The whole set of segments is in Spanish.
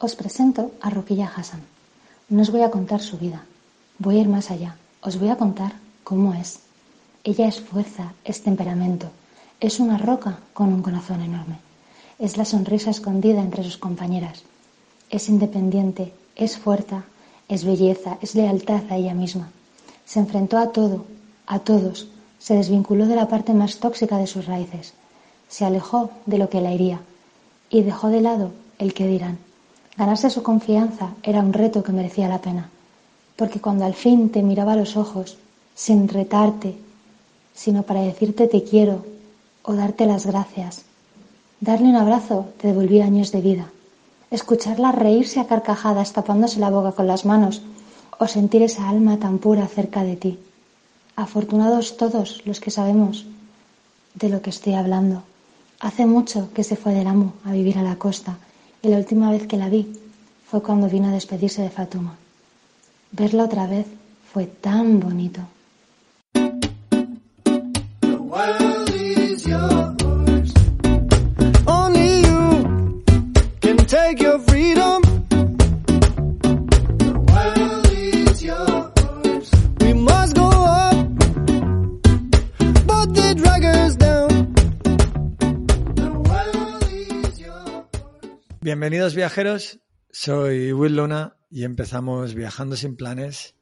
Os presento a Roquilla Hassan. No os voy a contar su vida, voy a ir más allá. Os voy a contar cómo es. Ella es fuerza, es temperamento, es una roca con un corazón enorme. Es la sonrisa escondida entre sus compañeras. Es independiente, es fuerte, es belleza, es lealtad a ella misma. Se enfrentó a todo, a todos, se desvinculó de la parte más tóxica de sus raíces, se alejó de lo que la hería y dejó de lado el que dirán. Ganarse su confianza era un reto que merecía la pena, porque cuando al fin te miraba a los ojos, sin retarte, sino para decirte te quiero o darte las gracias, darle un abrazo te devolvía años de vida, escucharla reírse a carcajadas tapándose la boca con las manos o sentir esa alma tan pura cerca de ti. Afortunados todos los que sabemos de lo que estoy hablando. Hace mucho que se fue del amo a vivir a la costa y la última vez que la vi fue cuando vino a despedirse de Fatuma. Verla otra vez fue tan bonito. Bienvenidos viajeros, soy Will Luna y empezamos viajando sin planes.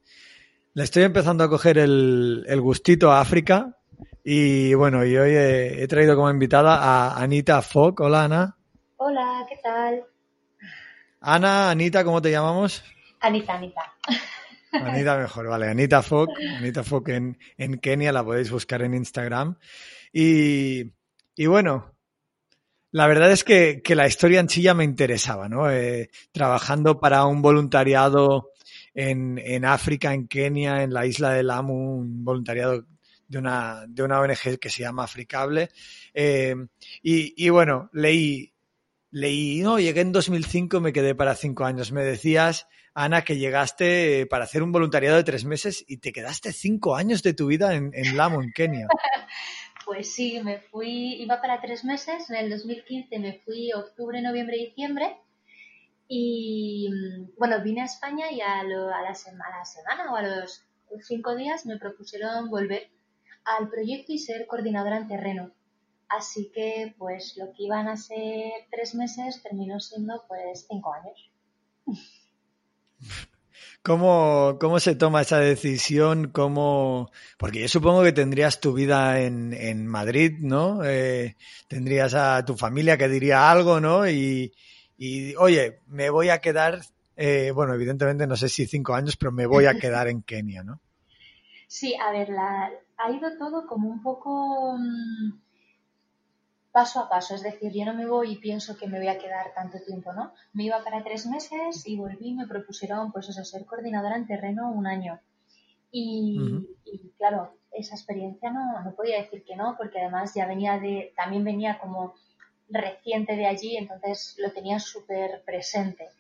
Le estoy empezando a coger el, gustito a África y bueno, y hoy he, traído como invitada a Anita Fogg. Hola Ana. Hola, ¿qué tal? Ana, Anita, ¿cómo te llamamos? Anita, Anita. Anita mejor, vale. Anita Fogg, Anita Fogg en, en Kenia, la podéis buscar en Instagram. Y, y bueno, la verdad es que, la historia en ya me interesaba, ¿no? Eh, trabajando para un voluntariado en, en, África, en Kenia, en la isla de Lamu, un voluntariado de una, de una ONG que se llama Africable. Eh, y, y, bueno, leí, leí, no, llegué en 2005, me quedé para cinco años. Me decías, Ana, que llegaste para hacer un voluntariado de tres meses y te quedaste cinco años de tu vida en, en Lamu, en Kenia. Pues sí, me fui, iba para tres meses, en el 2015 me fui octubre, noviembre, diciembre y bueno, vine a España y a, la, semana o a los cinco días me propusieron volver al proyecto y ser coordinadora en terreno. Así que pues lo que iban a ser tres meses terminó siendo pues cinco años. ¿Cómo, ¿Cómo se toma esa decisión? ¿Cómo... Porque yo supongo que tendrías tu vida en, en Madrid, ¿no? Eh, tendrías a tu familia que diría algo, ¿no? Y, y oye, me voy a quedar, eh, bueno, evidentemente no sé si cinco años, pero me voy a quedar en Kenia, ¿no? Sí, a ver, la, ha ido todo como un poco... Mm, paso a paso, es decir, yo no me voy y pienso que me voy a quedar tanto tiempo, ¿no? Me iba para tres meses y volví y me propusieron, pues eso, ser coordinadora en terreno un año. Y, claro, esa experiencia no, no podía decir que no, porque además ya venía de, también venía como reciente de allí, entonces lo tenía súper presente.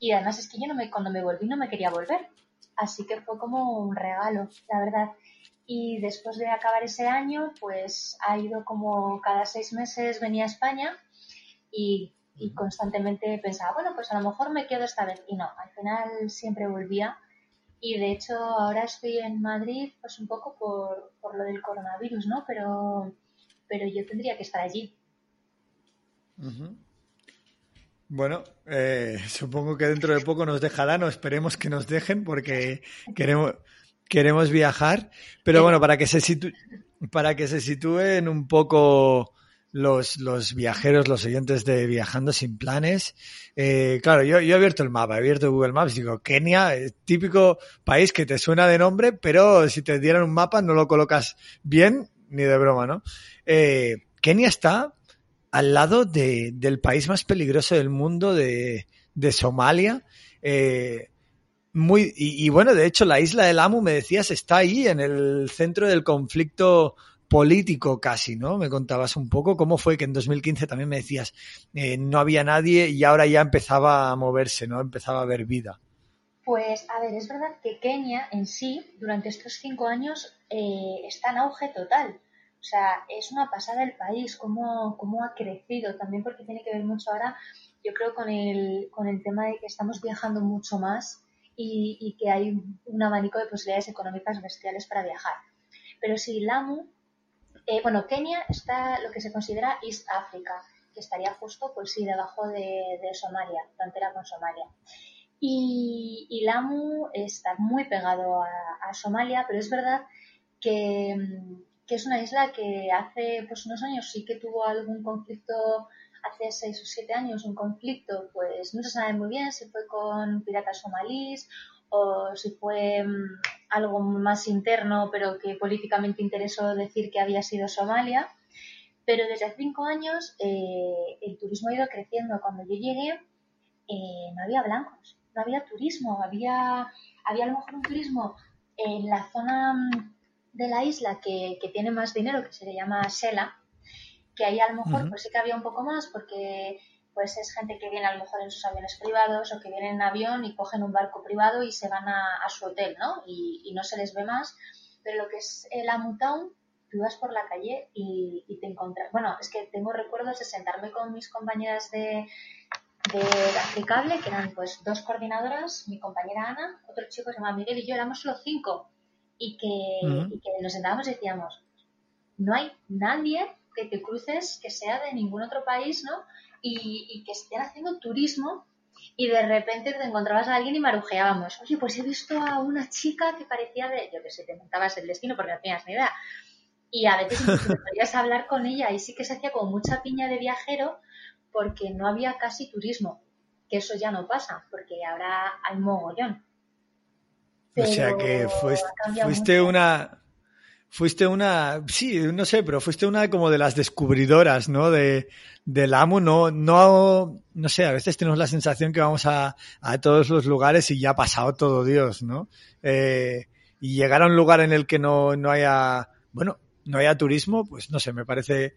Y además es que yo no me, cuando me volví no me quería volver, así que fue como un regalo, la verdad. Y después de acabar ese año, pues ha ido como cada seis meses venía a España y, constantemente pensaba, bueno, pues a lo mejor me quedo esta vez. Y no, al final siempre volvía. Y de hecho ahora estoy en Madrid pues un poco por, por lo del coronavirus, ¿no? Pero, pero yo tendría que estar allí. Bueno, eh, supongo que dentro de poco nos dejarán o esperemos que nos dejen porque queremos, queremos viajar, pero bueno, para que se para que se sitúen un poco los, los viajeros, los oyentes de Viajando sin planes. Eh, claro, yo, yo he abierto el mapa, he abierto Google Maps y digo, Kenia, típico país que te suena de nombre, pero si te dieran un mapa no lo colocas bien, ni de broma, ¿no? Eh, Kenia está al lado de, del país más peligroso del mundo, de, de Somalia. Eh, muy, y, bueno, de hecho, la isla del Amu, me decías, está ahí en el centro del conflicto político casi, ¿no? Me contabas un poco cómo fue que en 2015 también me decías, eh, no había nadie y ahora ya empezaba a moverse, ¿no? Empezaba a haber vida. Pues, a ver, es verdad que Kenia en sí, durante estos cinco años, eh, está en auge total. O sea, es una pasada el país, cómo, cómo ha crecido, también porque tiene que ver mucho ahora yo creo con el, con el tema de que estamos viajando mucho más y, que hay un abanico de posibilidades económicas bestiales para viajar. Pero si Lamu, eh, bueno, Kenia está lo que se considera East Africa, que estaría justo, pues sí, debajo de, Somalia, frontera con Somalia. Y, Lamu está muy pegado a, Somalia, pero es verdad que, que, es una isla que hace pues, unos años sí que tuvo algún conflicto hace seis o siete años un conflicto, pues no se sabe muy bien si fue con piratas somalíes o si fue mm, algo más interno, pero que políticamente interesó decir que había sido Somalia. Pero desde hace cinco años eh, el turismo ha ido creciendo. Cuando yo llegué eh, no había blancos, no había turismo, había, había a lo mejor un turismo en la zona mm, de la isla que, que tiene más dinero, que se le llama Sela, que ahí a lo mejor pues sí que había un poco más porque pues es gente que viene a lo mejor en sus aviones privados o que vienen en avión y cogen un barco privado y se van a, su hotel, ¿no? Y, no se les ve más. Pero lo que es el Amutown, tú vas por la calle y, te encuentras... Bueno, es que tengo recuerdos de sentarme con mis compañeras de, de aplicable, que eran pues dos coordinadoras, mi compañera Ana, otro chico se llama Miguel y yo, éramos solo cinco. Y que, y que nos sentábamos y decíamos, no hay nadie que te cruces que sea de ningún otro país, ¿no? Y, que estén haciendo turismo y de repente te encontrabas a alguien y marujeábamos. Oye, pues he visto a una chica que parecía de, yo que sé, te montabas el destino porque no tenías ni idea. Y a veces podías hablar con ella y sí que se hacía como mucha piña de viajero porque no había casi turismo, que eso ya no pasa, porque ahora hay mogollón. o sea que fuiste una, fuiste una, sí, no sé, pero fuiste una como de las descubridoras, ¿no? De, del amo, no, no, no sé, a veces tenemos la sensación que vamos a, a todos los lugares y ya ha pasado todo Dios, ¿no? Eh, y llegar a un lugar en el que no, no haya, bueno, no haya turismo, pues no sé, me parece,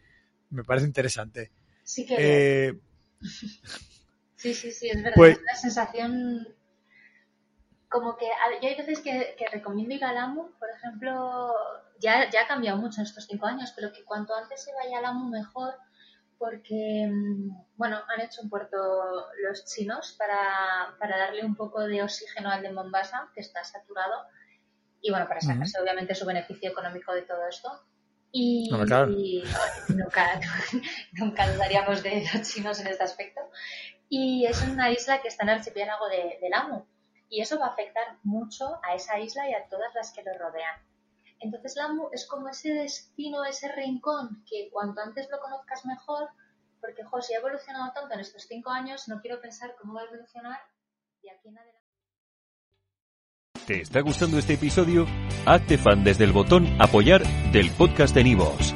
me parece interesante. Sí que. Eh, sí, sí, sí, es verdad. Pues es una sensación como que yo hay veces que, recomiendo ir al AMU, por ejemplo, ya, ya ha cambiado mucho en estos cinco años, pero que cuanto antes se vaya al AMU mejor, porque, mm, bueno, han hecho un puerto los chinos para, darle un poco de oxígeno al de Mombasa, que está saturado, y bueno, para sacarse obviamente su beneficio económico de todo esto. Y, nunca, nunca dudaríamos de los chinos en este aspecto. Y es una isla que está en el archipiélago de, del AMU y eso va a afectar mucho a esa isla y a todas las que lo rodean. Entonces Lamu es como ese destino, ese rincón que cuanto antes lo conozcas mejor, porque José ha evolucionado tanto en estos cinco años, no quiero pensar cómo va a evolucionar de aquí en adelante. ¿Te está gustando este episodio? Hazte fan desde el botón apoyar del podcast de Nivos.